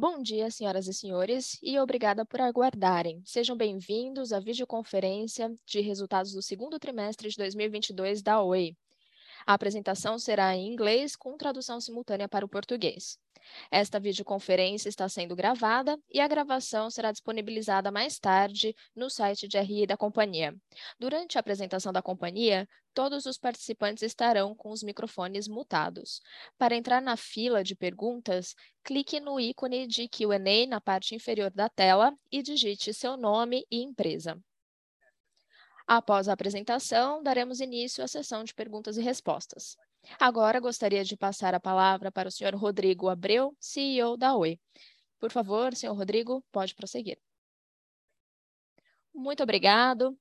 Bom dia, senhoras e senhores, e obrigada por aguardarem. Sejam bem-vindos à videoconferência de resultados do segundo trimestre de 2022 da OE. A apresentação será em inglês com tradução simultânea para o português. Esta videoconferência está sendo gravada e a gravação será disponibilizada mais tarde no site de RI da companhia. Durante a apresentação da companhia, todos os participantes estarão com os microfones mutados. Para entrar na fila de perguntas, clique no ícone de Q&A na parte inferior da tela e digite seu nome e empresa. Após a apresentação, daremos início à sessão de perguntas e respostas. Agora gostaria de passar a palavra para o senhor Rodrigo Abreu, CEO da Oi. Por favor, senhor Rodrigo, pode prosseguir. Muito obrigado.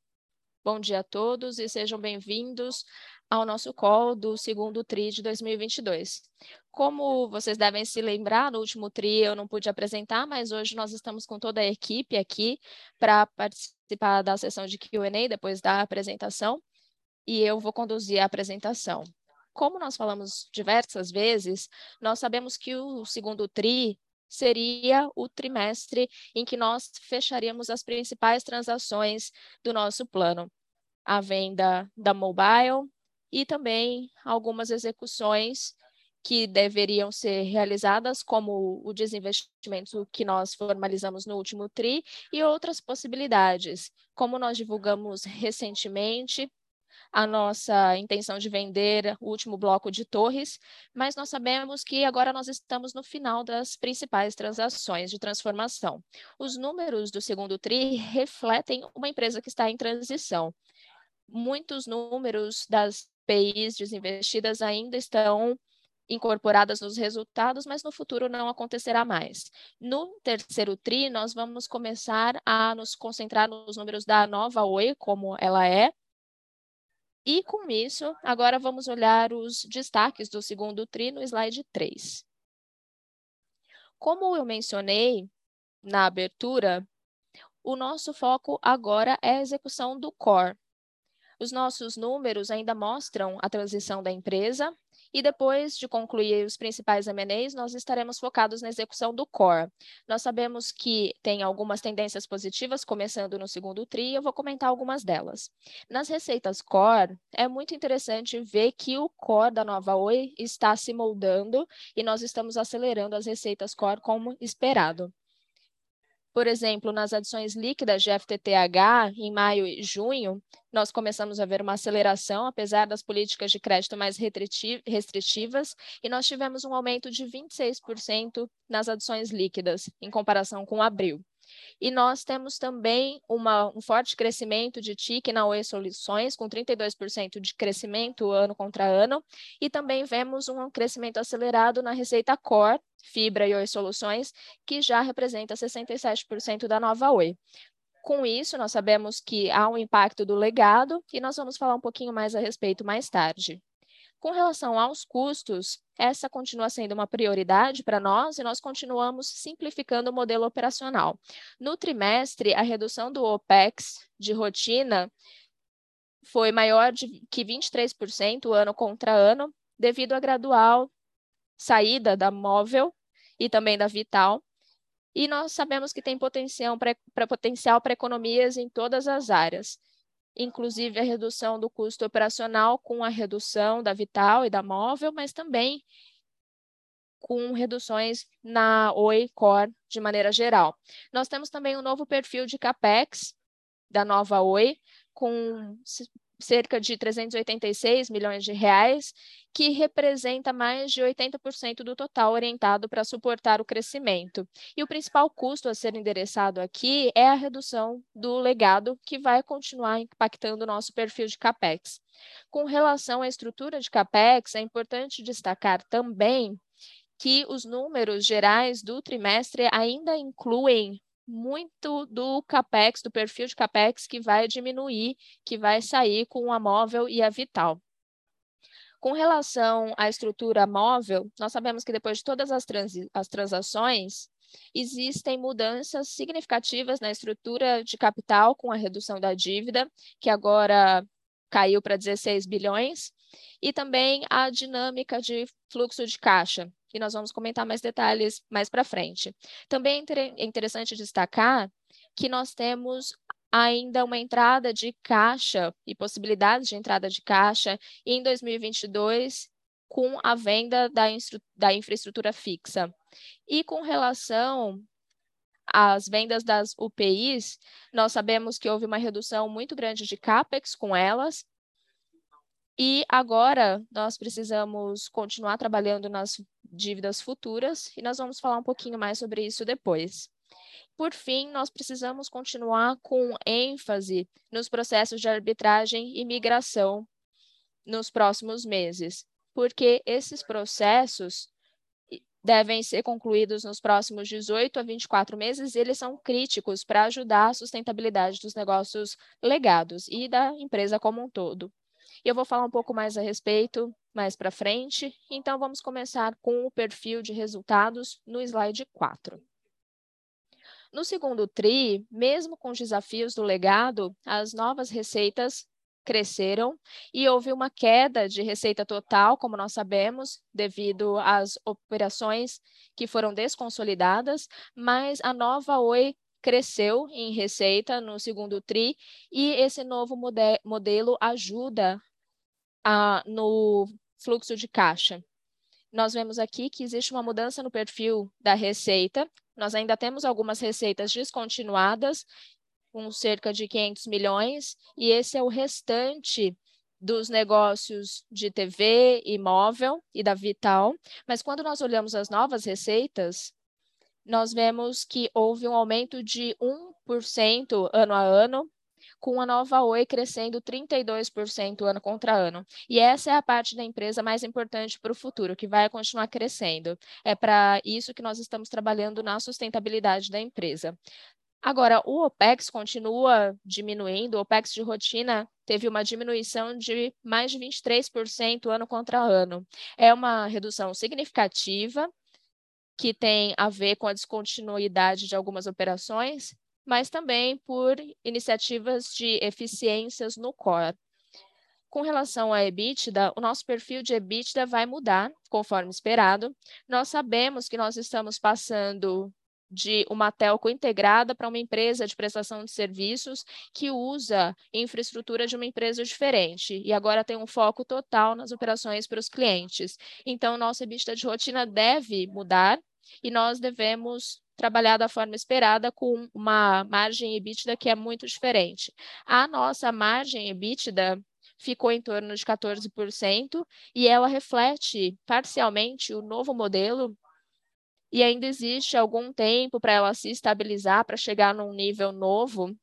Bom dia a todos e sejam bem-vindos ao nosso call do segundo TRI de 2022. Como vocês devem se lembrar, no último TRI eu não pude apresentar, mas hoje nós estamos com toda a equipe aqui para participar da sessão de Q&A depois da apresentação e eu vou conduzir a apresentação. Como nós falamos diversas vezes, nós sabemos que o segundo TRI seria o trimestre em que nós fecharíamos as principais transações do nosso plano. A venda da mobile e também algumas execuções que deveriam ser realizadas, como o desinvestimento que nós formalizamos no último TRI, e outras possibilidades, como nós divulgamos recentemente, a nossa intenção de vender o último bloco de torres, mas nós sabemos que agora nós estamos no final das principais transações de transformação. Os números do segundo TRI refletem uma empresa que está em transição. Muitos números das PIs desinvestidas ainda estão incorporadas nos resultados, mas no futuro não acontecerá mais. No terceiro TRI, nós vamos começar a nos concentrar nos números da nova Oi, como ela é, e com isso, agora vamos olhar os destaques do segundo TRI no slide 3. Como eu mencionei na abertura, o nosso foco agora é a execução do core. Os nossos números ainda mostram a transição da empresa e depois de concluir os principais M&As, nós estaremos focados na execução do core. Nós sabemos que tem algumas tendências positivas, começando no segundo TRI, eu vou comentar algumas delas. Nas receitas core, é muito interessante ver que o core da nova Oi está se moldando e nós estamos acelerando as receitas core como esperado. Por exemplo, nas adições líquidas de FTTH, em maio e junho, nós começamos a ver uma aceleração, apesar das políticas de crédito mais restritivas, e nós tivemos um aumento de 26% nas adições líquidas, em comparação com abril. E nós temos também uma, um forte crescimento de TIC na Oi Soluções, com 32% de crescimento ano contra ano, e também vemos um crescimento acelerado na receita Core, Fibra e Oi Soluções, que já representa 67% da nova Oi. Com isso, nós sabemos que há um impacto do legado e nós vamos falar um pouquinho mais a respeito mais tarde. Com relação aos custos, essa continua sendo uma prioridade para nós e nós continuamos simplificando o modelo operacional. No trimestre, a redução do OPEX de rotina foi maior de, que 23% ano contra ano, devido à gradual saída da móvel e também da Vital. E nós sabemos que tem potencial para economias em todas as áreas inclusive a redução do custo operacional com a redução da Vital e da Móvel, mas também com reduções na Oi Core de maneira geral. Nós temos também um novo perfil de CAPEX da nova Oi, com cerca de 386 milhões de reais, que representa mais de 80% do total orientado para suportar o crescimento. E o principal custo a ser endereçado aqui é a redução do legado, que vai continuar impactando o nosso perfil de CAPEX. Com relação à estrutura de CAPEX, é importante destacar também que os números gerais do trimestre ainda incluem muito do capex, do perfil de capex que vai diminuir, que vai sair com a móvel e a Vital. Com relação à estrutura móvel, nós sabemos que depois de todas as, trans, as transações, existem mudanças significativas na estrutura de capital com a redução da dívida, que agora caiu para 16 bilhões, e também a dinâmica de fluxo de caixa, que nós vamos comentar mais detalhes mais para frente. Também é interessante destacar que nós temos ainda uma entrada de caixa e possibilidades de entrada de caixa em 2022 com a venda da, da infraestrutura fixa. E com relação às vendas das UPIs, nós sabemos que houve uma redução muito grande de CAPEX com elas, e agora nós precisamos continuar trabalhando nas dívidas futuras, e nós vamos falar um pouquinho mais sobre isso depois. Por fim, nós precisamos continuar com ênfase nos processos de arbitragem e migração nos próximos meses, porque esses processos devem ser concluídos nos próximos 18 a 24 meses e eles são críticos para ajudar a sustentabilidade dos negócios legados e da empresa como um todo. E eu vou falar um pouco mais a respeito mais para frente, então vamos começar com o perfil de resultados no slide 4. No segundo TRI, mesmo com os desafios do legado, as novas receitas cresceram e houve uma queda de receita total, como nós sabemos, devido às operações que foram desconsolidadas, mas a nova Oi cresceu em receita no segundo TRI e esse novo mode modelo ajuda no fluxo de caixa. Nós vemos aqui que existe uma mudança no perfil da receita, nós ainda temos algumas receitas descontinuadas, com cerca de 500 milhões, e esse é o restante dos negócios de TV, imóvel e da Vital. Mas quando nós olhamos as novas receitas, nós vemos que houve um aumento de 1% ano a ano com a nova Oi crescendo 32% ano contra ano. E essa é a parte da empresa mais importante para o futuro, que vai continuar crescendo. É para isso que nós estamos trabalhando na sustentabilidade da empresa. Agora, o OPEX continua diminuindo, o OPEX de rotina teve uma diminuição de mais de 23% ano contra ano. É uma redução significativa, que tem a ver com a descontinuidade de algumas operações, mas também por iniciativas de eficiências no core. Com relação à EBITDA, o nosso perfil de EBITDA vai mudar, conforme esperado. Nós sabemos que nós estamos passando de uma telco integrada para uma empresa de prestação de serviços que usa infraestrutura de uma empresa diferente e agora tem um foco total nas operações para os clientes. Então, nossa EBITDA de rotina deve mudar e nós devemos trabalhar da forma esperada com uma margem EBITDA que é muito diferente. A nossa margem EBITDA ficou em torno de 14% e ela reflete parcialmente o novo modelo e ainda existe algum tempo para ela se estabilizar, para chegar num nível novo.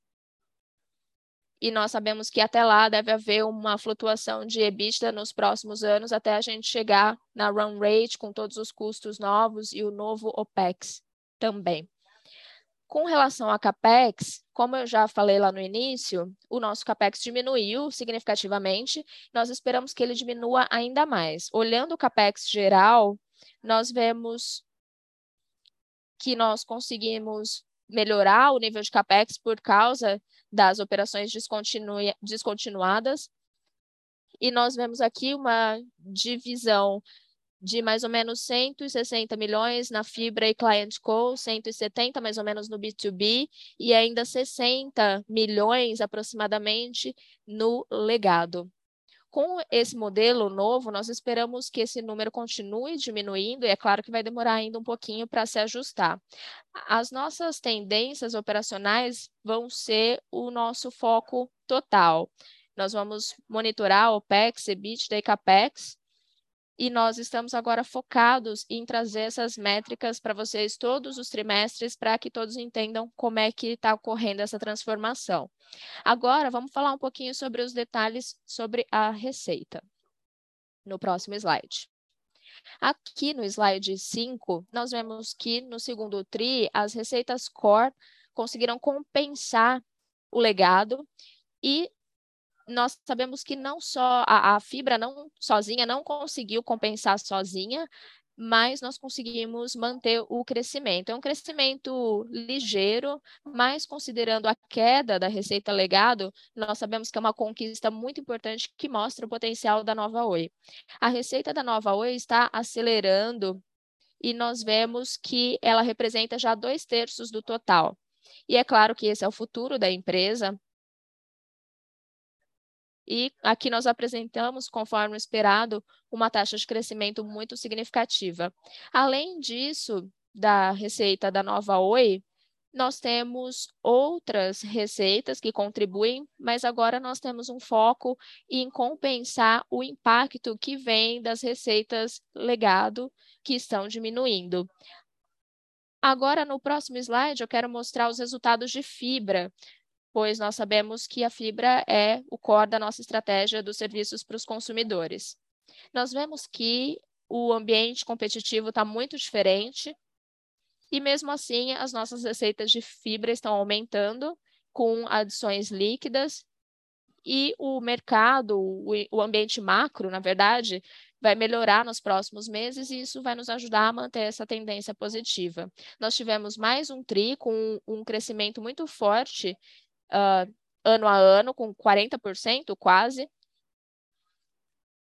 E nós sabemos que até lá deve haver uma flutuação de EBITDA nos próximos anos até a gente chegar na run rate com todos os custos novos e o novo OPEX também. Com relação a CAPEX, como eu já falei lá no início, o nosso CAPEX diminuiu significativamente, nós esperamos que ele diminua ainda mais. Olhando o CAPEX geral, nós vemos que nós conseguimos melhorar o nível de CAPEX por causa das operações descontinu descontinuadas, e nós vemos aqui uma divisão de mais ou menos 160 milhões na fibra e client co, 170 mais ou menos no B2B e ainda 60 milhões aproximadamente no legado. Com esse modelo novo, nós esperamos que esse número continue diminuindo, e é claro que vai demorar ainda um pouquinho para se ajustar. As nossas tendências operacionais vão ser o nosso foco total. Nós vamos monitorar o OPEX, EBITDA e CAPEX, e nós estamos agora focados em trazer essas métricas para vocês todos os trimestres, para que todos entendam como é que está ocorrendo essa transformação. Agora, vamos falar um pouquinho sobre os detalhes sobre a receita, no próximo slide. Aqui no slide 5, nós vemos que no segundo TRI, as receitas core conseguiram compensar o legado e nós sabemos que não só a, a, fibra não sozinha não conseguiu compensar sozinha mas nós conseguimos manter o crescimento. É um crescimento ligeiro, mas considerando a queda da receita legado, nós sabemos que é uma conquista muito importante que mostra o potencial da nova Oi. A receita da nova Oi está acelerando e nós vemos que ela representa já dois terços do total. E é claro que esse é o futuro da empresa, e aqui nós apresentamos, conforme esperado, uma taxa de crescimento muito significativa. Além disso, da receita da nova Oi, nós temos outras receitas que contribuem, mas agora nós temos um foco em compensar o impacto que vem das receitas legado que estão diminuindo. Agora, no próximo slide, eu quero mostrar os resultados de fibra, pois nós sabemos que a fibra é o core da nossa estratégia dos serviços para os consumidores. Nós vemos que o ambiente competitivo está muito diferente e, mesmo assim, as nossas receitas de fibra estão aumentando com adições líquidas e o mercado, o ambiente macro, na verdade, vai melhorar nos próximos meses e isso vai nos ajudar a manter essa tendência positiva. Nós tivemos mais um TRI com um crescimento muito forte uh, ano a ano, com 40% quase,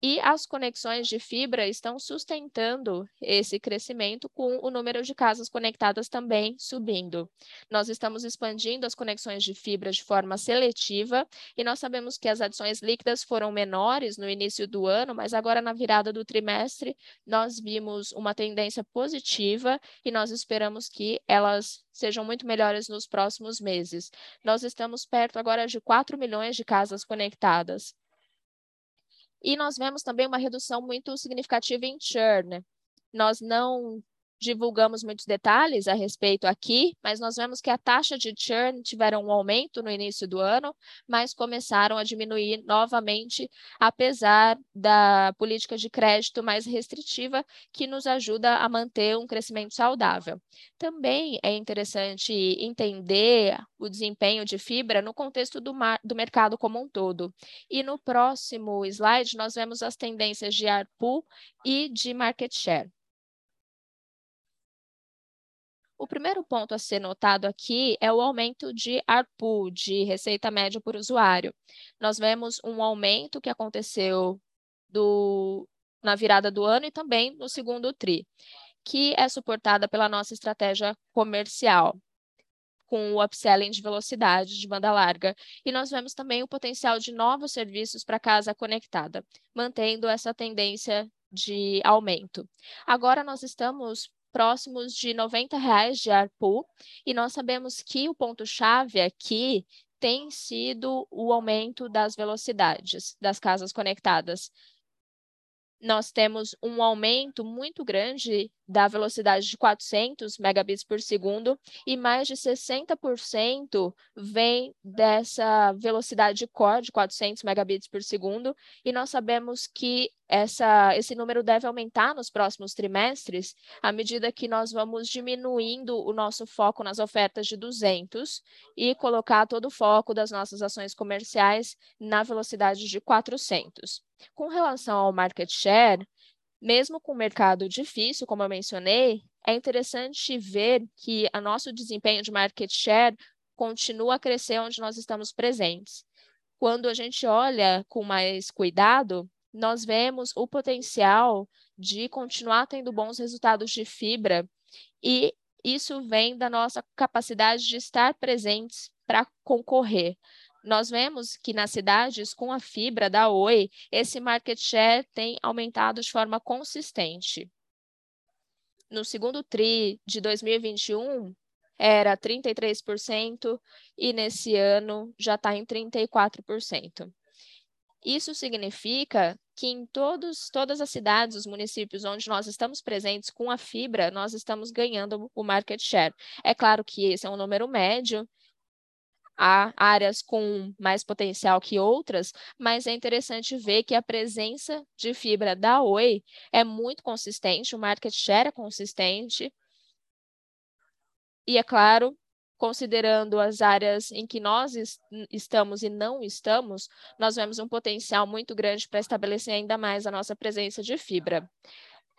e as conexões de fibra estão sustentando esse crescimento com o número de casas conectadas também subindo. Nós estamos expandindo as conexões de fibra de forma seletiva e nós sabemos que as adições líquidas foram menores no início do ano, mas agora na virada do trimestre nós vimos uma tendência positiva e nós esperamos que elas sejam muito melhores nos próximos meses. Nós estamos perto agora de 4 milhões de casas conectadas. E nós vemos também uma redução muito significativa em churn. Nós não divulgamos muitos detalhes a respeito aqui, mas nós vemos que a taxa de churn tiveram um aumento no início do ano, mas começaram a diminuir novamente, apesar da política de crédito mais restritiva, que nos ajuda a manter um crescimento saudável. Também é interessante entender o desempenho de fibra no contexto do, do mercado como um todo. E no próximo slide, nós vemos as tendências de ARPU e de market share. O primeiro ponto a ser notado aqui é o aumento de ARPU, de receita média por usuário. Nós vemos um aumento que aconteceu do, na virada do ano e também no segundo TRI, que é suportada pela nossa estratégia comercial, com o upselling de velocidade de banda larga. E nós vemos também o potencial de novos serviços para casa conectada, mantendo essa tendência de aumento. Agora nós estamos próximos de 90 reais de ARPU, e nós sabemos que o ponto-chave aqui tem sido o aumento das velocidades das casas conectadas. Nós temos um aumento muito grande da velocidade de 400 megabits por segundo e mais de 60% vem dessa velocidade core de 400 megabits por segundo e nós sabemos que essa, esse número deve aumentar nos próximos trimestres à medida que nós vamos diminuindo o nosso foco nas ofertas de 200 e colocar todo o foco das nossas ações comerciais na velocidade de 400. Com relação ao market share, mesmo com o mercado difícil, como eu mencionei, é interessante ver que o nosso desempenho de market share continua a crescer onde nós estamos presentes. Quando a gente olha com mais cuidado, nós vemos o potencial de continuar tendo bons resultados de fibra e isso vem da nossa capacidade de estar presentes para concorrer. Nós vemos que nas cidades com a fibra da Oi, esse market share tem aumentado de forma consistente. No segundo TRI de 2021, era 33% e nesse ano já está em 34%. Isso significa que em todos, todas as cidades, os municípios onde nós estamos presentes com a fibra, nós estamos ganhando o market share. É claro que esse é um número médio, há áreas com mais potencial que outras, mas é interessante ver que a presença de fibra da Oi é muito consistente, o market share é consistente. E é claro, considerando as áreas em que nós estamos e não estamos, nós vemos um potencial muito grande para estabelecer ainda mais a nossa presença de fibra.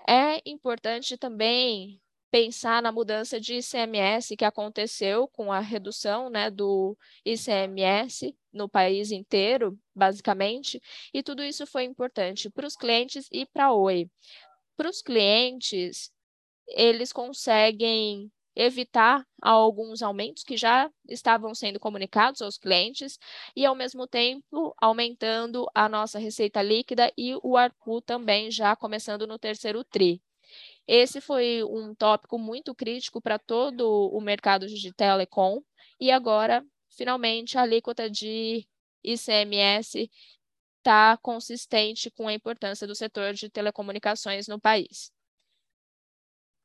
É importante também pensar na mudança de ICMS que aconteceu com a redução né, do ICMS no país inteiro, basicamente, e tudo isso foi importante para os clientes e para a Oi. Para os clientes, eles conseguem evitar alguns aumentos que já estavam sendo comunicados aos clientes e, ao mesmo tempo, aumentando a nossa receita líquida e o ARPU também já começando no terceiro TRI. Esse foi um tópico muito crítico para todo o mercado de telecom e agora, finalmente, a alíquota de ICMS está consistente com a importância do setor de telecomunicações no país.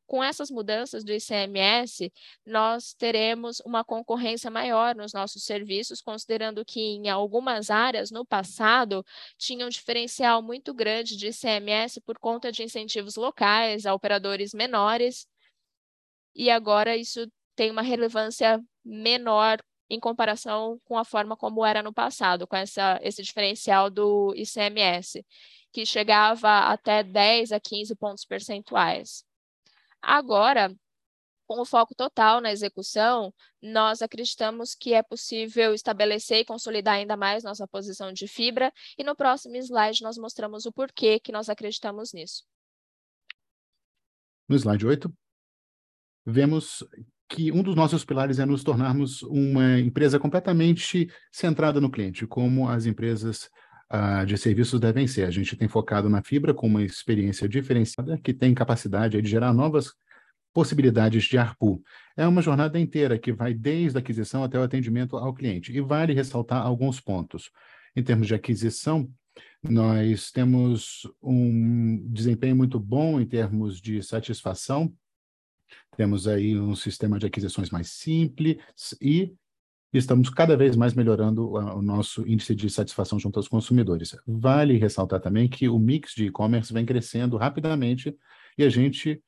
Com essas mudanças do ICMS, nós teremos uma concorrência maior nos nossos serviços, considerando que em algumas áreas no passado tinha um diferencial muito grande de ICMS por conta de incentivos locais a operadores menores, e agora isso tem uma relevância menor em comparação com a forma como era no passado, com essa, esse diferencial do ICMS, que chegava até 10 a 15 pontos percentuais. Agora, com o foco total na execução, nós acreditamos que é possível estabelecer e consolidar ainda mais nossa posição de fibra, e no próximo slide nós mostramos o porquê que nós acreditamos nisso. No slide 8, vemos que um dos nossos pilares é nos tornarmos uma empresa completamente centrada no cliente, como as empresas uh, de serviços devem ser. A gente tem focado na fibra com uma experiência diferenciada que tem capacidade de gerar novas possibilidades de ARPU. É uma jornada inteira que vai desde a aquisição até o atendimento ao cliente. E vale ressaltar alguns pontos. Em termos de aquisição, nós temos um desempenho muito bom em termos de satisfação. Temos aí um sistema de aquisições mais simples e estamos cada vez mais melhorando o nosso índice de satisfação junto aos consumidores. Vale ressaltar também que o mix de e-commerce vem crescendo rapidamente e a gente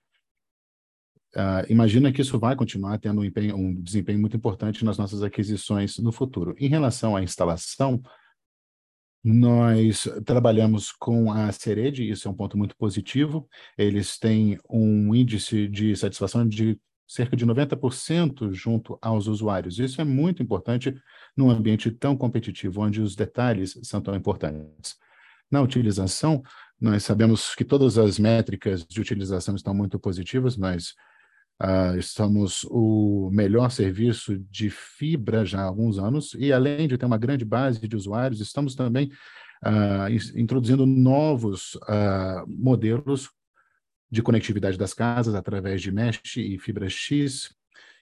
uh, imagina que isso vai continuar tendo um, empenho, um desempenho muito importante nas nossas aquisições no futuro. Em relação à instalação, nós trabalhamos com a Sered, isso é um ponto muito positivo. Eles têm um índice de satisfação de cerca de 90% junto aos usuários. Isso é muito importante num ambiente tão competitivo, onde os detalhes são tão importantes. Na utilização, nós sabemos que todas as métricas de utilização estão muito positivas, nós uh, estamos o melhor serviço de fibra já há alguns anos, e além de ter uma grande base de usuários, estamos também uh, introduzindo novos uh, modelos de conectividade das casas através de Mesh e Fibra X,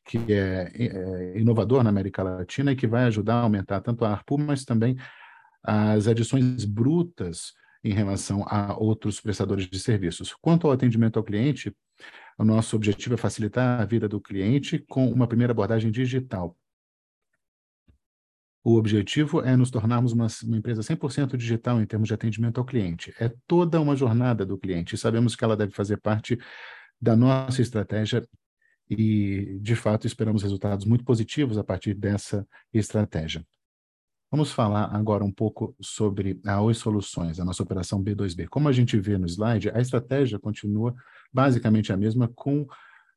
que é, é, inovador na América Latina e que vai ajudar a aumentar tanto a ARPU, mas também as adições brutas em relação a outros prestadores de serviços. Quanto ao atendimento ao cliente, o nosso objetivo é facilitar a vida do cliente com uma primeira abordagem digital. O objetivo é nos tornarmos uma, uma empresa 100% digital em termos de atendimento ao cliente. É toda uma jornada do cliente. Sabemos que ela deve fazer parte da nossa estratégia e, de fato, esperamos resultados muito positivos a partir dessa estratégia. Vamos falar agora um pouco sobre a Oi Soluções, a nossa operação B2B. Como a gente vê no slide, a estratégia continua basicamente a mesma, com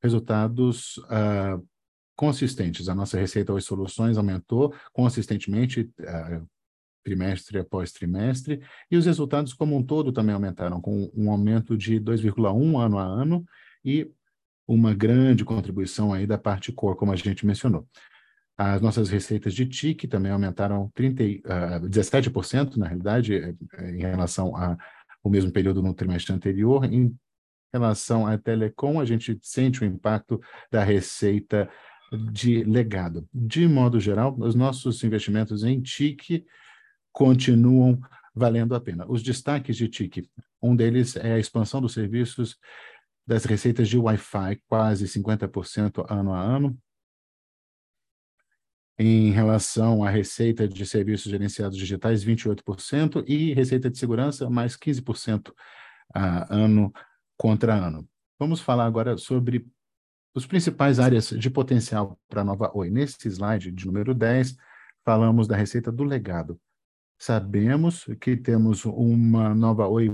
resultados uh, consistentes. A nossa receita Oi Soluções aumentou consistentemente uh, trimestre após trimestre, e os resultados como um todo também aumentaram, com um aumento de 2,1 ano a ano e uma grande contribuição aí da parte core, como a gente mencionou. As nossas receitas de TIC também aumentaram 30, uh, 17%, na realidade, eh, em relação ao mesmo período no trimestre anterior. Em relação à telecom, a gente sente o impacto da receita de legado. De modo geral, os nossos investimentos em TIC continuam valendo a pena. Os destaques de TIC, um deles é a expansão dos serviços das receitas de Wi-Fi, quase 50% ano a ano. Em relação à receita de serviços gerenciados digitais, 28%, e receita de segurança, mais 15% a ano contra ano. Vamos falar agora sobre os principais áreas de potencial para a nova Oi. Nesse slide de número 10, falamos da receita do legado. Sabemos que temos uma nova Oi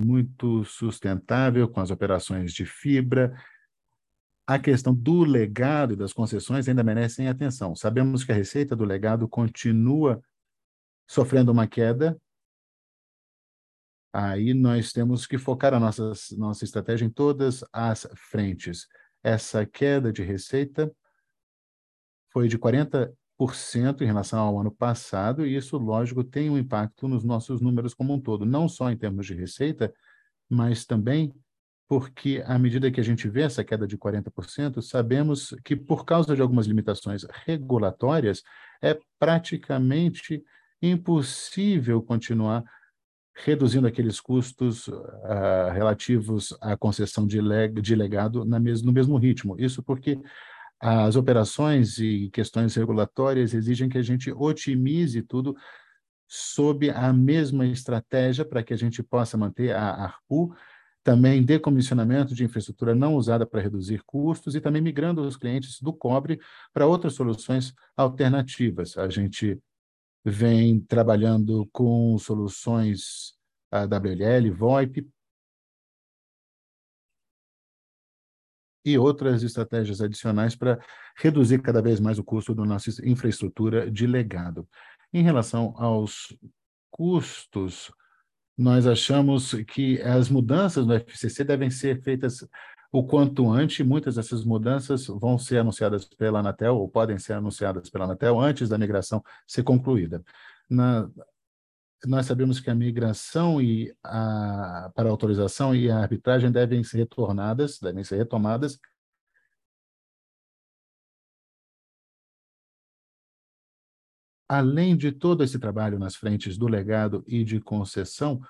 muito sustentável com as operações de fibra. A questão do legado e das concessões ainda merecem atenção. Sabemos que a receita do legado continua sofrendo uma queda. Aí nós temos que focar a nossa, nossa estratégia em todas as frentes. Essa queda de receita foi de 40% em relação ao ano passado, e isso, lógico, tem um impacto nos nossos números como um todo, não só em termos de receita, mas também porque, à medida que a gente vê essa queda de 40%, sabemos que, por causa de algumas limitações regulatórias, é praticamente impossível continuar reduzindo aqueles custos uh, relativos à concessão de, leg de legado mes no mesmo ritmo. Isso porque as operações e questões regulatórias exigem que a gente otimize tudo sob a mesma estratégia para que a gente possa manter a ARPU, também decomissionamento de infraestrutura não usada para reduzir custos e também migrando os clientes do cobre para outras soluções alternativas. A gente vem trabalhando com soluções WLL, VoIP, e outras estratégias adicionais para reduzir cada vez mais o custo da nossa infraestrutura de legado. Em relação aos custos, nós achamos que as mudanças no FCC devem ser feitas o quanto antes. Muitas dessas mudanças vão ser anunciadas pela Anatel ou podem ser anunciadas pela Anatel antes da migração ser concluída. Na, nós sabemos que a migração e a, para a autorização e a arbitragem devem ser retornadas, devem ser retomadas além de todo esse trabalho nas frentes do legado e de concessão,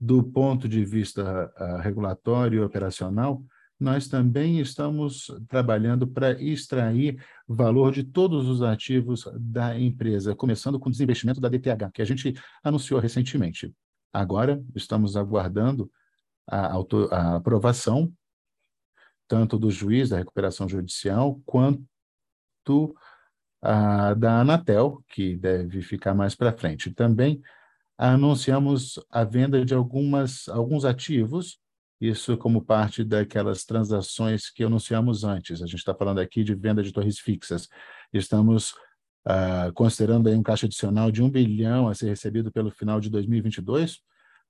do ponto de vista uh, regulatório e operacional, nós também estamos trabalhando para extrair valor de todos os ativos da empresa, começando com o desinvestimento da DTH, que a gente anunciou recentemente. Agora, estamos aguardando a, a aprovação tanto do juiz da recuperação judicial quanto a, da Anatel, que deve ficar mais para frente. Também anunciamos a venda de algumas, alguns ativos isso como parte daquelas transações que anunciamos antes. A gente está falando aqui de venda de torres fixas. Estamos uh, considerando aí um caixa adicional de um bilhão a ser recebido pelo final de 2022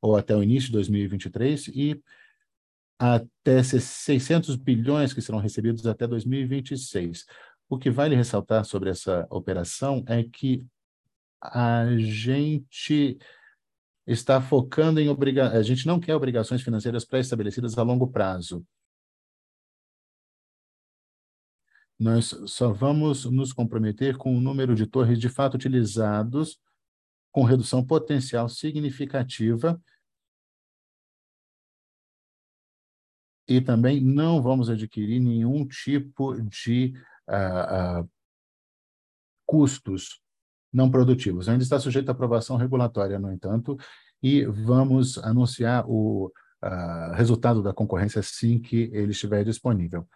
ou até o início de 2023 e até 600 bilhões que serão recebidos até 2026. O que vale ressaltar sobre essa operação é que a gente está focando em obrigar. A gente não quer obrigações financeiras pré-estabelecidas a longo prazo. Nós só vamos nos comprometer com o número de torres de fato utilizados com redução potencial significativa e também não vamos adquirir nenhum tipo de uh, uh, custos não produtivos. Ainda está sujeito à aprovação regulatória, no entanto, e vamos anunciar o uh, resultado da concorrência assim que ele estiver disponível.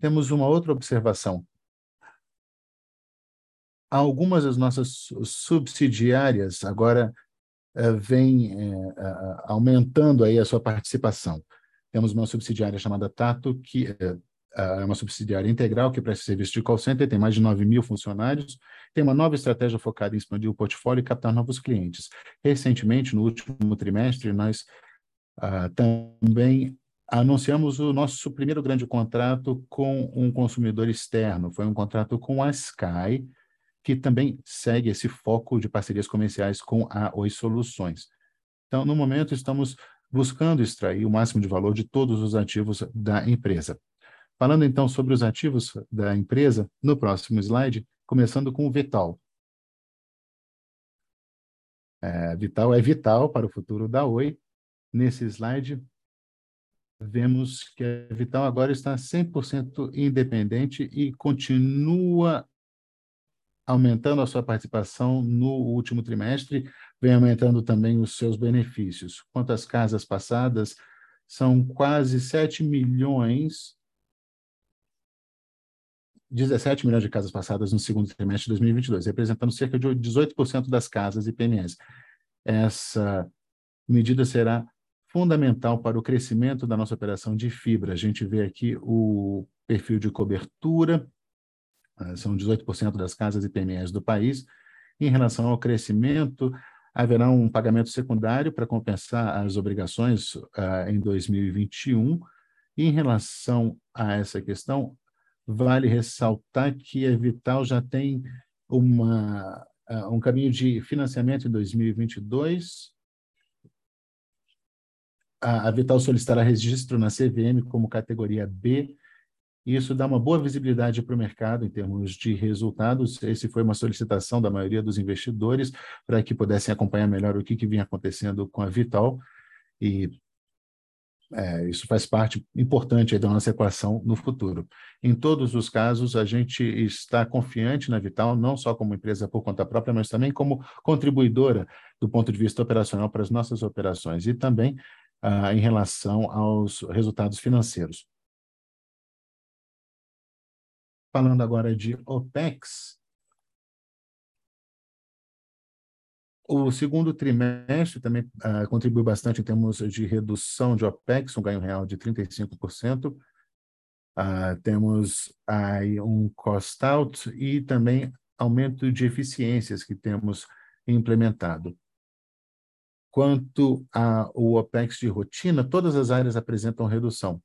Temos uma outra observação. Algumas das nossas subsidiárias agora uh, vêm uh, aumentando aí a sua participação. Temos uma subsidiária chamada Tato, que é uma subsidiária integral que presta serviço de call center, tem mais de 9 mil funcionários, tem uma nova estratégia focada em expandir o portfólio e captar novos clientes. Recentemente, no último trimestre, nós uh, também anunciamos o nosso primeiro grande contrato com um consumidor externo. Foi um contrato com a Sky, que também segue esse foco de parcerias comerciais com a Oi Soluções. Então, no momento, estamos buscando extrair o máximo de valor de todos os ativos da empresa. Falando então sobre os ativos da empresa, no próximo slide, começando com o Vital. É, Vital é vital para o futuro da Oi. Nesse slide, vemos que a Vital agora está 100% independente e continua aumentando a sua participação no último trimestre, vem aumentando também os seus benefícios. Quanto às casas passadas, são quase 7 milhões 17 milhões de casas passadas no segundo trimestre de 2022, representando cerca de 18% das casas e PMS. Essa medida será fundamental para o crescimento da nossa operação de fibra. A gente vê aqui o perfil de cobertura, ah, são 18% das casas PMEs do país. Em relação ao crescimento, haverá um pagamento secundário para compensar as obrigações uh, em 2021. Em relação a essa questão, vale ressaltar que a Vital já tem uma, uh, um caminho de financiamento em 2022 a, Vital solicitará registro na CVM como categoria B. Isso dá uma boa visibilidade para o mercado em termos de resultados. Esse foi uma solicitação da maioria dos investidores para que pudessem acompanhar melhor o que, que vinha acontecendo com a Vital. E é, isso faz parte importante da nossa equação no futuro. Em todos os casos, a gente está confiante na Vital, não só como empresa por conta própria, mas também como contribuidora do ponto de vista operacional para as nossas operações. E também ah, em relação aos resultados financeiros. Falando agora de OPEX, o segundo trimestre também ah, contribuiu bastante em termos de redução de OPEX, um ganho real de 35%. Ah, temos aí um cost out e também aumento de eficiências que temos implementado. Quanto ao OPEX de rotina, todas as áreas apresentam redução.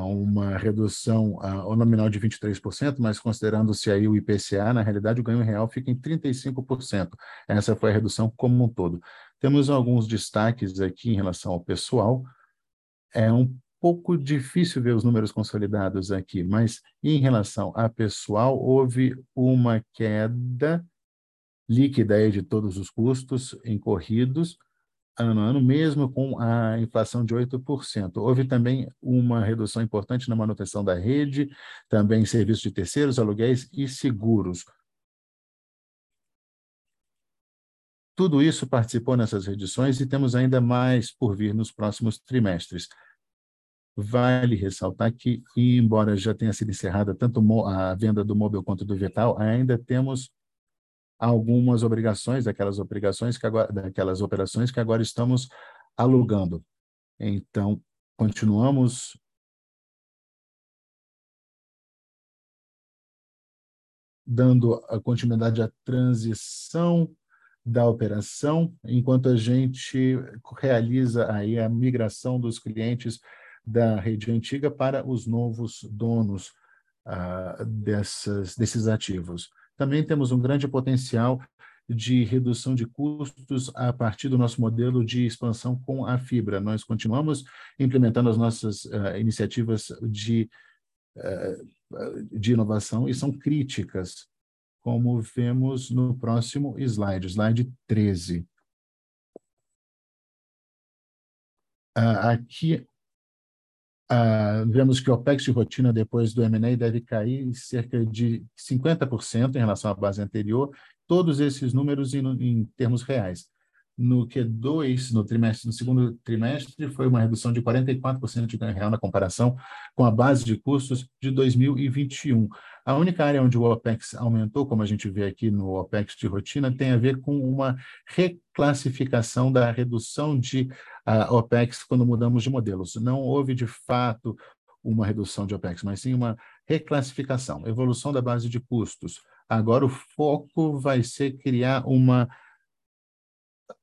Uma redução ao nominal de 23%, mas considerando-se aí o IPCA, na realidade o ganho real fica em 35%. Essa foi a redução como um todo. Temos alguns destaques aqui em relação ao pessoal. É um pouco difícil ver os números consolidados aqui, mas em relação a pessoal, houve uma queda líquida de todos os custos incorridos ano a ano, mesmo com a inflação de 8%. Houve também uma redução importante na manutenção da rede, também serviços de terceiros, aluguéis e seguros. Tudo isso participou nessas reduções e temos ainda mais por vir nos próximos trimestres. Vale ressaltar que, embora já tenha sido encerrada tanto a venda do móvel quanto do Vital, ainda temos algumas obrigações, daquelas obrigações que agora, daquelas operações que agora estamos alugando. Então, continuamos dando a continuidade à transição da operação, enquanto a gente realiza aí a migração dos clientes da rede antiga para os novos donos ah, dessas, desses ativos. Também temos um grande potencial de redução de custos a partir do nosso modelo de expansão com a fibra. Nós continuamos implementando as nossas uh, iniciativas de, uh, de inovação e são críticas, como vemos no próximo slide, slide 13. Uh, aqui Uh, vemos que o OPEX de rotina depois do M&A deve cair cerca de 50% em relação à base anterior, todos esses números em, em termos reais. No Q2, no trimestre, no segundo trimestre, foi uma redução de 44% de ganho real na comparação com a base de custos de 2021. A única área onde o OPEX aumentou, como a gente vê aqui no OPEX de rotina, tem a ver com uma reclassificação da redução de uh, OPEX quando mudamos de modelos. Não houve, de fato, uma redução de OPEX, mas sim uma reclassificação, evolução da base de custos. Agora o foco vai ser criar uma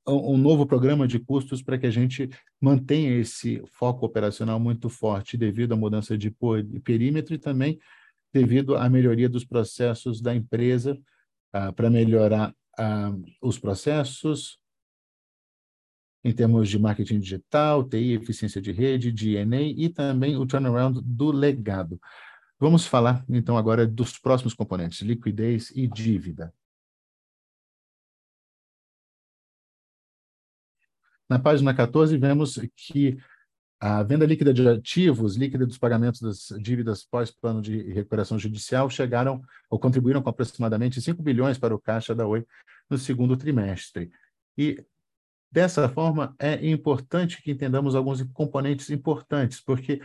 um novo programa de custos para que a gente mantenha esse foco operacional muito forte devido à mudança de perímetro e também devido à melhoria dos processos da empresa uh, para melhorar uh, os processos, em termos de marketing digital, TI, eficiência de rede, DNA e também o turnaround do legado. Vamos falar, então, agora dos próximos componentes, liquidez e dívida. Na página 14, vemos que a venda líquida de ativos, líquida dos pagamentos das dívidas pós-plano de recuperação judicial, chegaram ou contribuíram com aproximadamente 5 bilhões para o caixa da Oi no segundo trimestre. E Dessa forma, é importante que entendamos alguns componentes importantes, porque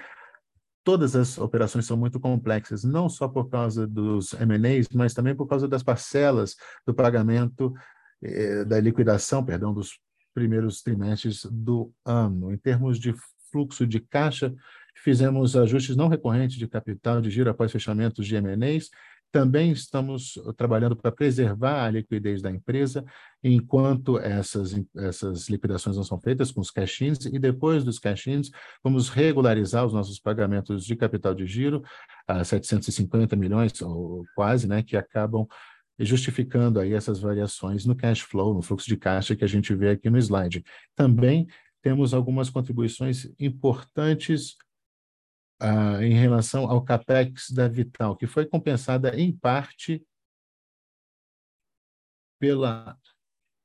todas as operações são muito complexas, não só por causa dos M&As, mas também por causa das parcelas do pagamento, eh, da liquidação, perdão, dos primeiros trimestres do ano. Em termos de fluxo de caixa, fizemos ajustes não recorrentes de capital de giro após fechamentos de M&As. Também estamos trabalhando para preservar a liquidez da empresa enquanto essas, essas liquidações não são feitas com os cash-ins e depois dos cash-ins vamos regularizar os nossos pagamentos de capital de giro a 750 milhões ou quase, né, que acabam justificando aí essas variações no cash flow, no fluxo de caixa que a gente vê aqui no slide. Também temos algumas contribuições importantes uh, em relação ao CAPEX da Vital, que foi compensada em parte pela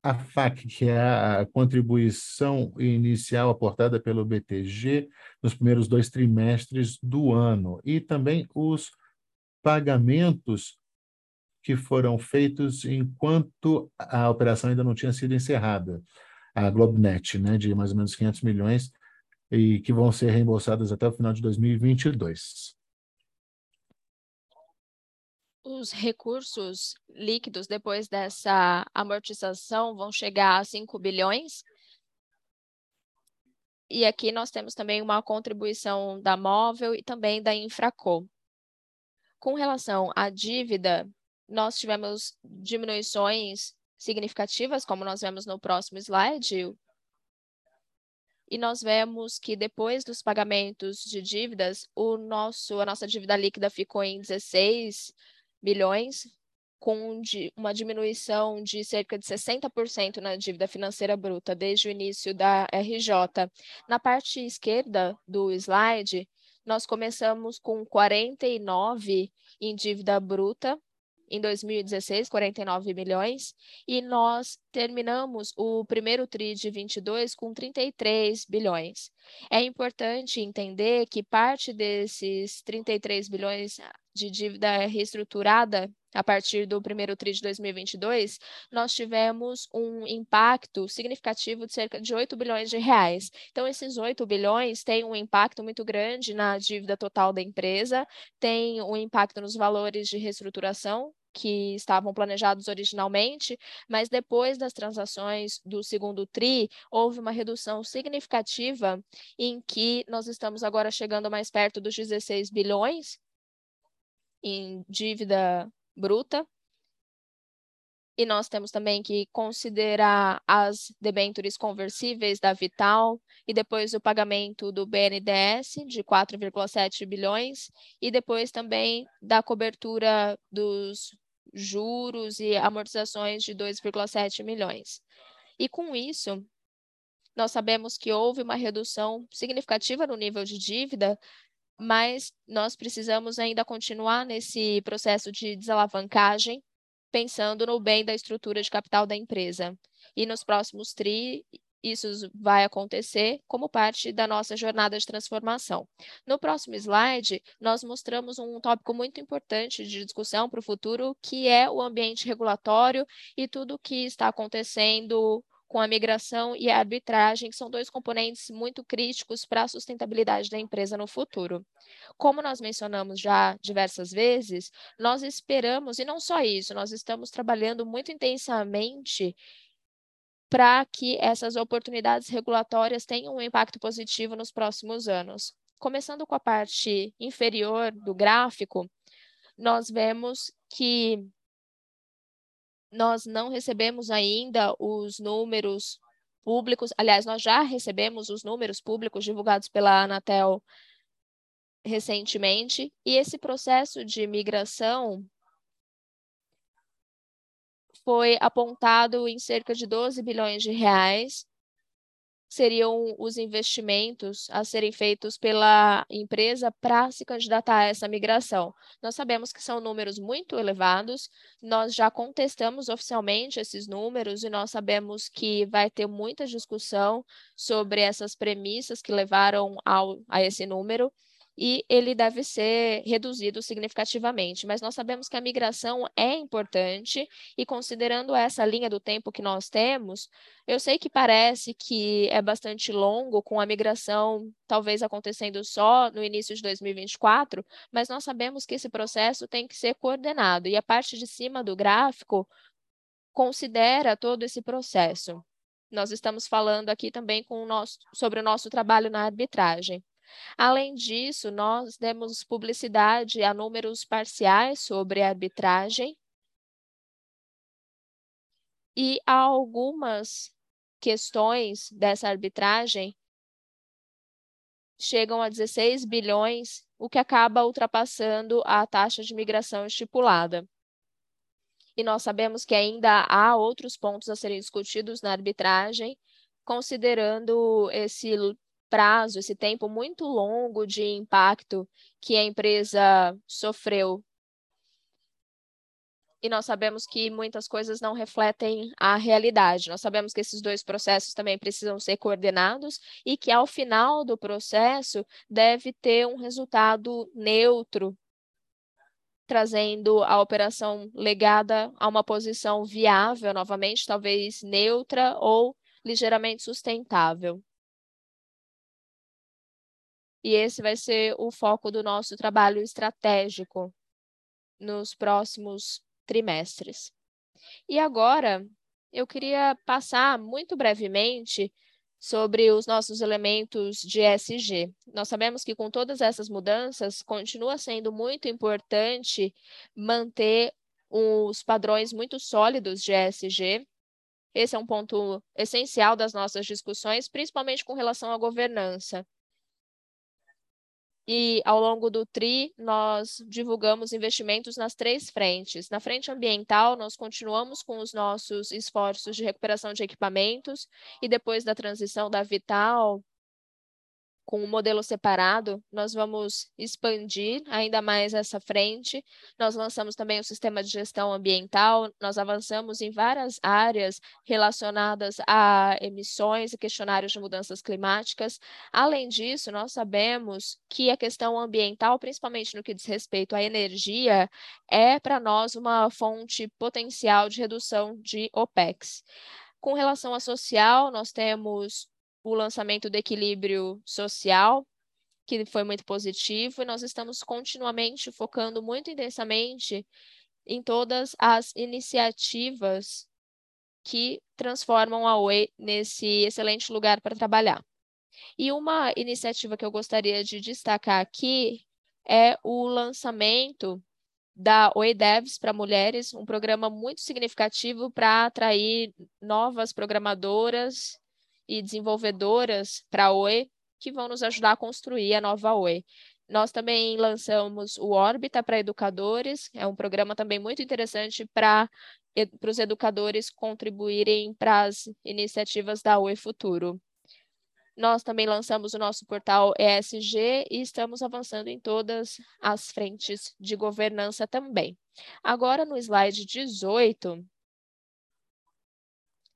a FAC, que é a contribuição inicial aportada pelo BTG nos primeiros dois trimestres do ano, e também os pagamentos que foram feitos enquanto a operação ainda não tinha sido encerrada, a Globnet, né, de mais ou menos 500 milhões, e que vão ser reembolsadas até o final de 2022. Os recursos líquidos depois dessa amortização vão chegar a 5 bilhões. E aqui nós temos também uma contribuição da Móvel e também da Infraco. Com relação à dívida, nós tivemos diminuições significativas, como nós vemos no próximo slide, e nós vemos que depois dos pagamentos de dívidas, o nosso, a nossa dívida líquida ficou em 16 bilhões, com uma diminuição de cerca de 60% na dívida financeira bruta desde o início da RJ. Na parte esquerda do slide, nós começamos com 49 em dívida bruta em 2016, 49 milhões, e nós terminamos o primeiro TRI de 22 com 33 bilhões. É importante entender que parte desses 33 bilhões de dívida reestruturada a partir do primeiro TRI de 2022, nós tivemos um impacto significativo de cerca de 8 bilhões de reais. Então, esses 8 bilhões têm um impacto muito grande na dívida total da empresa, tem um impacto nos valores de reestruturação, que estavam planejados originalmente, mas depois das transações do segundo TRI, houve uma redução significativa em que nós estamos agora chegando mais perto dos 16 bilhões em dívida bruta. E nós temos também que considerar as debêntures conversíveis da Vital e depois o pagamento do BNDES de 4,7 bilhões e depois também da cobertura dos juros e amortizações de 2,7 milhões. E com isso, nós sabemos que houve uma redução significativa no nível de dívida, mas nós precisamos ainda continuar nesse processo de desalavancagem, pensando no bem da estrutura de capital da empresa. E nos próximos TRI isso vai acontecer como parte da nossa jornada de transformação. No próximo slide, nós mostramos um tópico muito importante de discussão para o futuro, que é o ambiente regulatório e tudo o que está acontecendo com a migração e a arbitragem, que são dois componentes muito críticos para a sustentabilidade da empresa no futuro. Como nós mencionamos já diversas vezes, nós esperamos, e não só isso, nós estamos trabalhando muito intensamente para que essas oportunidades regulatórias tenham um impacto positivo nos próximos anos. Começando com a parte inferior do gráfico, nós vemos que nós não recebemos ainda os números públicos, aliás, nós já recebemos os números públicos divulgados pela Anatel recentemente, e esse processo de migração foi apontado em cerca de 12 bilhões de reais, seriam os investimentos a serem feitos pela empresa para se candidatar a essa migração. Nós sabemos que são números muito elevados, nós já contestamos oficialmente esses números e nós sabemos que vai ter muita discussão sobre essas premissas que levaram ao, a esse número e ele deve ser reduzido significativamente. Mas nós sabemos que a migração é importante e considerando essa linha do tempo que nós temos, eu sei que parece que é bastante longo com a migração talvez acontecendo só no início de 2024, mas nós sabemos que esse processo tem que ser coordenado e a parte de cima do gráfico considera todo esse processo. Nós estamos falando aqui também o nosso, sobre o nosso trabalho na arbitragem. Além disso, nós demos publicidade a números parciais sobre a arbitragem e há algumas questões dessa arbitragem chegam a 16 bilhões, o que acaba ultrapassando a taxa de migração estipulada. E nós sabemos que ainda há outros pontos a serem discutidos na arbitragem, considerando esse prazo, esse tempo muito longo de impacto que a empresa sofreu e nós sabemos que muitas coisas não refletem a realidade. Nós sabemos que esses dois processos também precisam ser coordenados e que ao final do processo deve ter um resultado neutro, trazendo a operação legada a uma posição viável, novamente, talvez neutra ou ligeiramente sustentável. E esse vai ser o foco do nosso trabalho estratégico nos próximos trimestres. E agora, eu queria passar muito brevemente sobre os nossos elementos de ESG. Nós sabemos que com todas essas mudanças, continua sendo muito importante manter os padrões muito sólidos de ESG. Esse é um ponto essencial das nossas discussões, principalmente com relação à governança. E ao longo do TRI, nós divulgamos investimentos nas três frentes. Na frente ambiental, nós continuamos com os nossos esforços de recuperação de equipamentos e depois da transição da Vital com um modelo separado, nós vamos expandir ainda mais essa frente. Nós lançamos também o sistema de gestão ambiental, nós avançamos em várias áreas relacionadas a emissões e questionários de mudanças climáticas. Além disso, nós sabemos que a questão ambiental, principalmente no que diz respeito à energia, é para nós uma fonte potencial de redução de OPEX. Com relação à social, nós temos o lançamento do equilíbrio social, que foi muito positivo, e nós estamos continuamente focando muito intensamente em todas as iniciativas que transformam a Oi nesse excelente lugar para trabalhar. E uma iniciativa que eu gostaria de destacar aqui é o lançamento da Oi Devs para mulheres, um programa muito significativo para atrair novas programadoras e desenvolvedoras para a Oi que vão nos ajudar a construir a nova Oi. Nós também lançamos o Órbita para educadores, é um programa também muito interessante para para os educadores contribuírem para as iniciativas da Oi Futuro. Nós também lançamos o nosso portal ESG e estamos avançando em todas as frentes de governança também. Agora, no slide 18,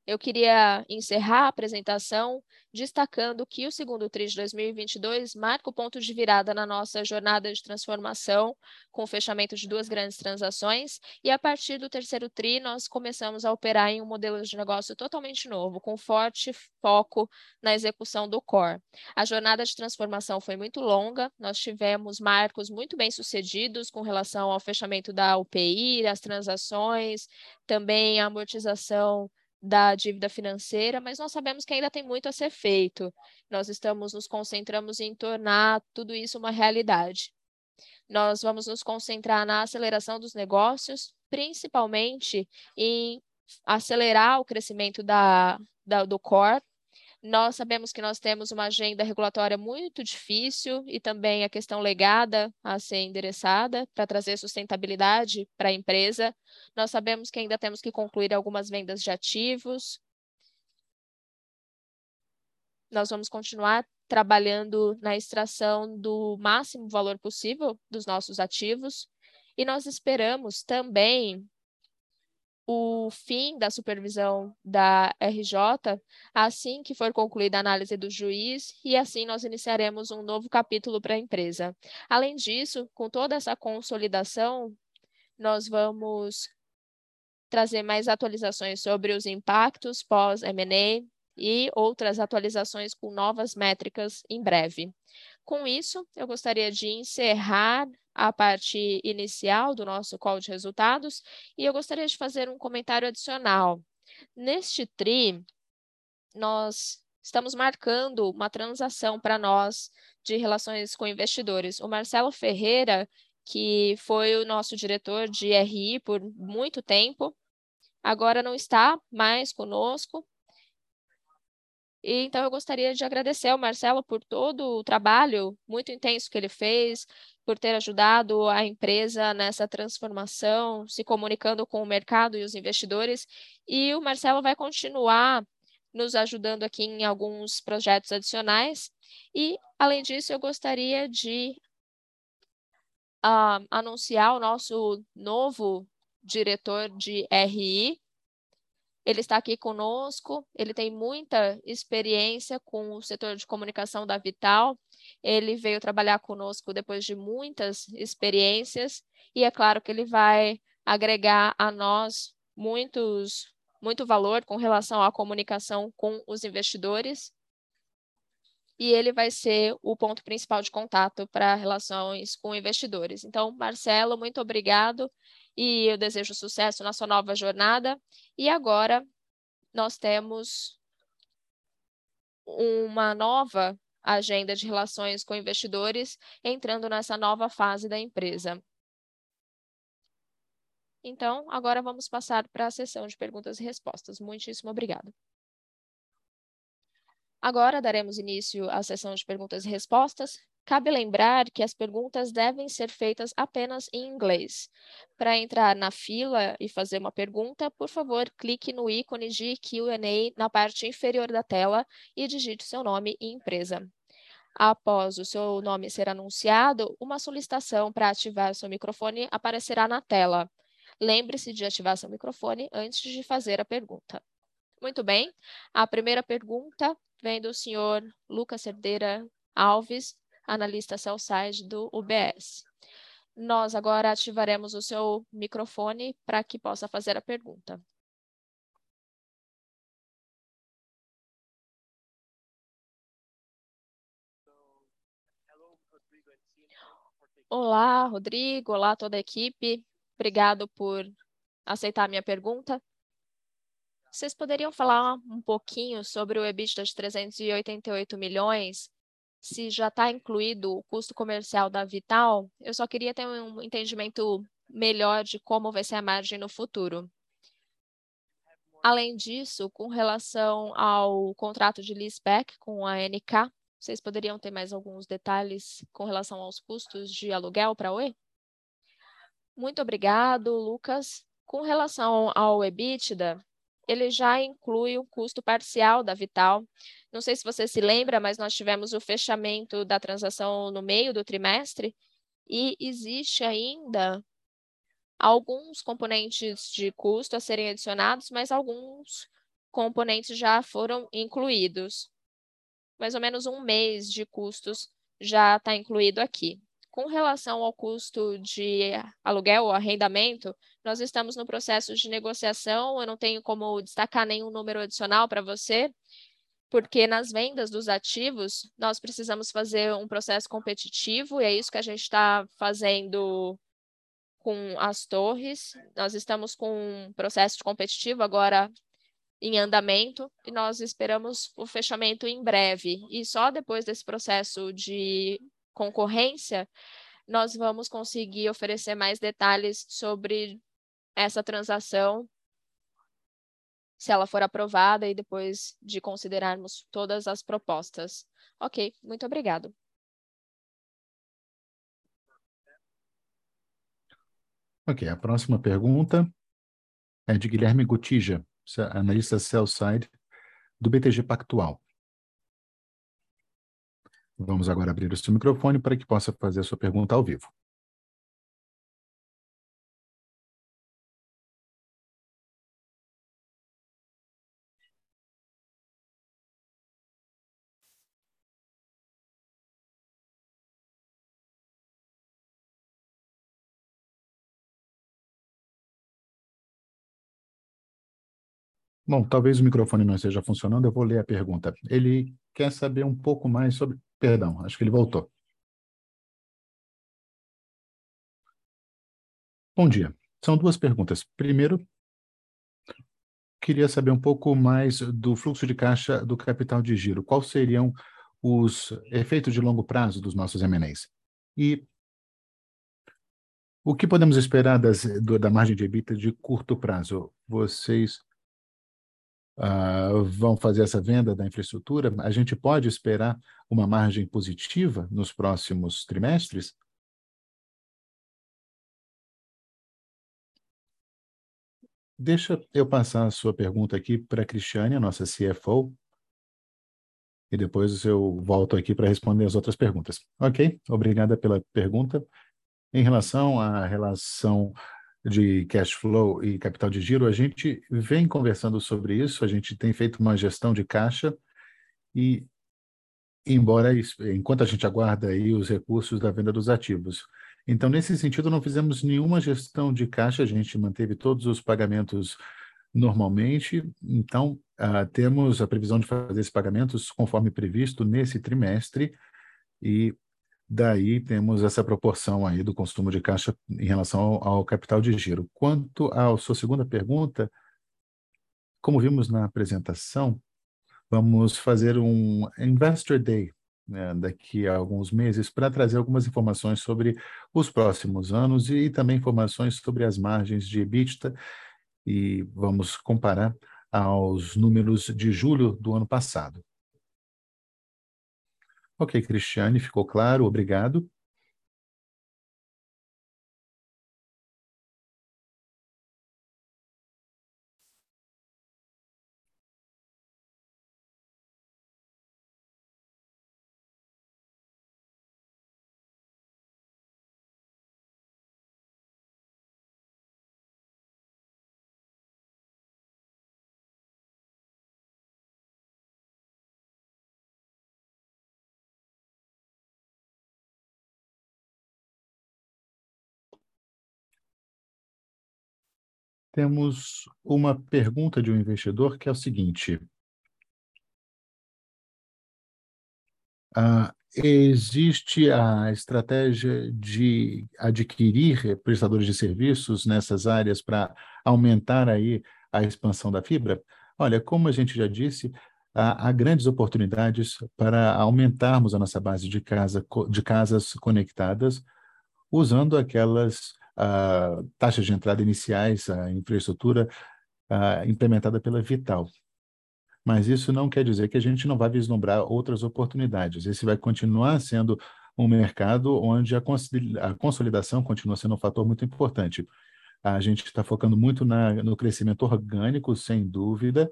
eu queria encerrar a apresentação destacando que o segundo TRI de 2022 marca o ponto de virada na nossa jornada de transformação, com o fechamento de duas grandes transações, e a partir do terceiro TRI nós começamos a operar em um modelo de negócio totalmente novo, com forte foco na execução do core. A jornada de transformação foi muito longa, nós tivemos marcos muito bem sucedidos com relação ao fechamento da UPI, as transações, também a amortização da dívida financeira, mas nós sabemos que ainda tem muito a ser feito. Nós estamos nos concentramos em tornar tudo isso uma realidade. Nós vamos nos concentrar na aceleração dos negócios, principalmente em acelerar o crescimento da, da do core, nós sabemos que nós temos uma agenda regulatória muito difícil e também a questão legada a ser endereçada para trazer sustentabilidade para a empresa. Nós sabemos que ainda temos que concluir algumas vendas de ativos. Nós vamos continuar trabalhando na extração do máximo valor possível dos nossos ativos. E nós esperamos também o fim da supervisão da RJ assim que for concluída a análise do juiz e assim nós iniciaremos um novo capítulo para a empresa. Além disso, com toda essa consolidação, nós vamos trazer mais atualizações sobre os impactos pós-M&A e outras atualizações com novas métricas em breve. Com isso, eu gostaria de encerrar a parte inicial do nosso call de resultados e eu gostaria de fazer um comentário adicional. Neste TRI, nós estamos marcando uma transação para nós de relações com investidores. O Marcelo Ferreira, que foi o nosso diretor de RI por muito tempo, agora não está mais conosco. E, então, eu gostaria de agradecer ao Marcelo por todo o trabalho muito intenso que ele fez, por ter ajudado a empresa nessa transformação, se comunicando com o mercado e os investidores. E o Marcelo vai continuar nos ajudando aqui em alguns projetos adicionais. E, além disso, eu gostaria de uh, anunciar o nosso novo diretor de RI, ele está aqui conosco, ele tem muita experiência com o setor de comunicação da Vital. Ele veio trabalhar conosco depois de muitas experiências e é claro que ele vai agregar a nós muitos muito valor com relação à comunicação com os investidores. E ele vai ser o ponto principal de contato para relações com investidores. Então, Marcelo, muito obrigado e eu desejo sucesso na sua nova jornada. E agora nós temos uma nova agenda de relações com investidores entrando nessa nova fase da empresa. Então, agora vamos passar para a sessão de perguntas e respostas. Muitíssimo obrigado. Agora daremos início à sessão de perguntas e respostas. Cabe lembrar que as perguntas devem ser feitas apenas em inglês. Para entrar na fila e fazer uma pergunta, por favor, clique no ícone de Q&A na parte inferior da tela e digite seu nome e empresa. Após o seu nome ser anunciado, uma solicitação para ativar seu microfone aparecerá na tela. Lembre-se de ativar seu microfone antes de fazer a pergunta. Muito bem, a primeira pergunta vem do senhor Lucas Cerdeira Alves, analista sell-side do UBS. Nós agora ativaremos o seu microfone para que possa fazer a pergunta. Olá, Rodrigo. Olá, toda a equipe. Obrigado por aceitar a minha pergunta. Vocês poderiam falar um pouquinho sobre o EBITDA de 388 milhões se já está incluído o custo comercial da Vital, eu só queria ter um entendimento melhor de como vai ser a margem no futuro. Além disso, com relação ao contrato de leaseback com a NK, vocês poderiam ter mais alguns detalhes com relação aos custos de aluguel para a Oi? Muito obrigado, Lucas. Com relação ao EBITDA, ele já inclui o custo parcial da Vital. Não sei se você se lembra, mas nós tivemos o fechamento da transação no meio do trimestre e existe ainda alguns componentes de custo a serem adicionados, mas alguns componentes já foram incluídos. Mais ou menos um mês de custos já está incluído aqui. Com relação ao custo de aluguel ou arrendamento, nós estamos no processo de negociação. Eu não tenho como destacar nenhum número adicional para você, porque nas vendas dos ativos, nós precisamos fazer um processo competitivo, e é isso que a gente está fazendo com as torres. Nós estamos com um processo competitivo agora em andamento e nós esperamos o fechamento em breve. E só depois desse processo de concorrência, nós vamos conseguir oferecer mais detalhes sobre essa transação, se ela for aprovada e depois de considerarmos todas as propostas. Ok, muito obrigado. Ok, a próxima pergunta é de Guilherme Gutija, analista sell-side do BTG Pactual. Vamos agora abrir o seu microfone para que possa fazer a sua pergunta ao vivo. Bom, talvez o microfone não esteja funcionando, eu vou ler a pergunta. Ele quer saber um pouco mais sobre. Perdão, acho que ele voltou. Bom dia. São duas perguntas. Primeiro, queria saber um pouco mais do fluxo de caixa do capital de giro. Quais seriam os efeitos de longo prazo dos nossos M&As? E o que podemos esperar das, do, da margem de EBITDA de curto prazo? Vocês uh, vão fazer essa venda da infraestrutura? A gente pode esperar uma margem positiva nos próximos trimestres? Deixa eu passar a sua pergunta aqui para a Cristiane, a nossa CFO, e depois eu volto aqui para responder as outras perguntas. Ok? Obrigada pela pergunta. Em relação à relação de cash flow e capital de giro, a gente vem conversando sobre isso, a gente tem feito uma gestão de caixa e, embora, enquanto a gente aguarda aí os recursos da venda dos ativos, então, nesse sentido, não fizemos nenhuma gestão de caixa, a gente manteve todos os pagamentos normalmente. Então, uh, temos a previsão de fazer esses pagamentos conforme previsto nesse trimestre e daí temos essa proporção aí do consumo de caixa em relação ao, ao capital de giro. Quanto à sua segunda pergunta, como vimos na apresentação, vamos fazer um Investor Day né, daqui a alguns meses para trazer algumas informações sobre os próximos anos e, também informações sobre as margens de EBITDA e vamos comparar aos números de julho do ano passado. Ok, Cristiane, ficou claro, obrigado. Temos uma pergunta de um investidor que é o seguinte: ah, existe a estratégia de adquirir prestadores de serviços nessas áreas para aumentar aí a expansão da fibra? Olha, como a gente já disse, há, há grandes oportunidades para aumentarmos a nossa base de, casa, de casas conectadas usando aquelas uh, taxas de entrada iniciais, a infraestrutura uh, implementada pela Vital. Mas isso não quer dizer que a gente não vai vislumbrar outras oportunidades. Esse vai continuar sendo um mercado onde a consolidação continua sendo um fator muito importante. A gente está focando muito na, no crescimento orgânico, sem dúvida,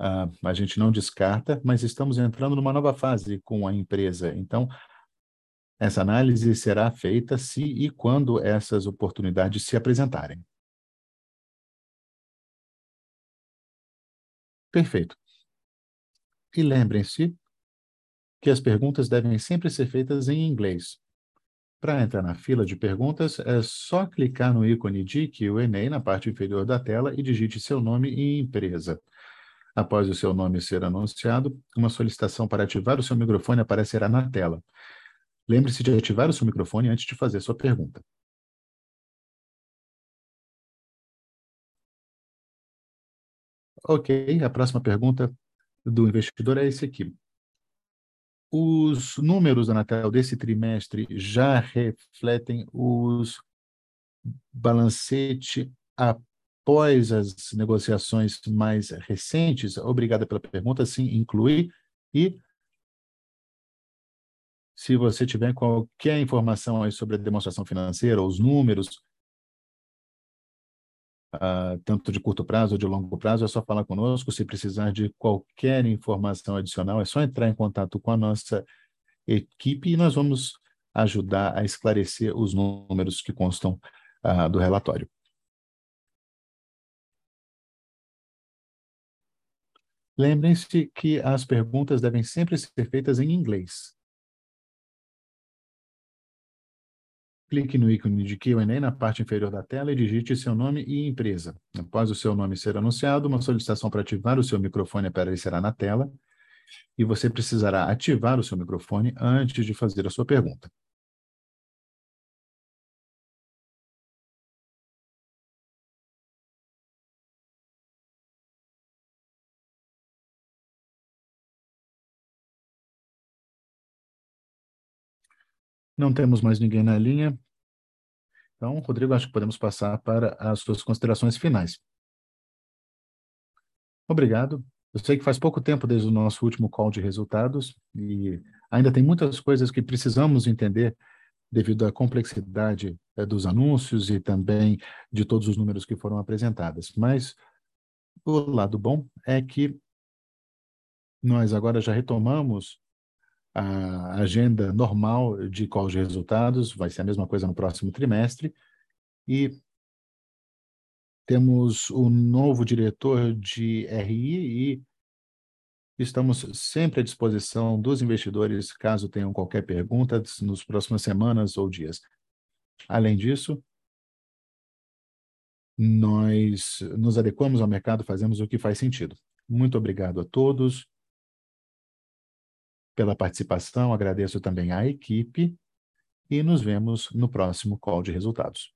uh, a gente não descarta, mas estamos entrando numa nova fase com a empresa. Então, essa análise será feita se e quando essas oportunidades se apresentarem. Perfeito. E lembrem-se que as perguntas devem sempre ser feitas em inglês. Para entrar na fila de perguntas, é só clicar no ícone de Q&A na parte inferior da tela e digite seu nome e empresa. Após o seu nome ser anunciado, uma solicitação para ativar o seu microfone aparecerá na tela. Lembre-se de ativar o seu microfone antes de fazer sua pergunta. Ok, a próxima pergunta do investidor é esse aqui. Os números da Anatel desse trimestre já refletem os balancete após as negociações mais recentes? Obrigada pela pergunta. Sim, inclui. E se você tiver qualquer informação aí sobre a demonstração financeira, os números, uh, tanto de curto prazo ou de longo prazo, é só falar conosco. Se precisar de qualquer informação adicional, é só entrar em contato com a nossa equipe e nós vamos ajudar a esclarecer os números que constam uh, do relatório. Lembrem-se que as perguntas devem sempre ser feitas em inglês. Clique no ícone de Q&A na parte inferior da tela e digite seu nome e empresa. Após o seu nome ser anunciado, uma solicitação para ativar o seu microfone aparecerá na tela e você precisará ativar o seu microfone antes de fazer a sua pergunta. Não temos mais ninguém na linha. Então, Rodrigo, acho que podemos passar para as suas considerações finais. Obrigado. Eu sei que faz pouco tempo desde o nosso último call de resultados e ainda tem muitas coisas que precisamos entender devido à complexidade é, dos anúncios e também de todos os números que foram apresentados. Mas o lado bom é que nós agora já retomamos a agenda normal de call de resultados, vai ser a mesma coisa no próximo trimestre, e temos o novo diretor de RI e estamos sempre à disposição dos investidores caso tenham qualquer pergunta nos próximas semanas ou dias. Além disso, nós nos adequamos ao mercado, fazemos o que faz sentido. Muito obrigado a todos pela participação, agradeço também à equipe e nos vemos no próximo call de resultados.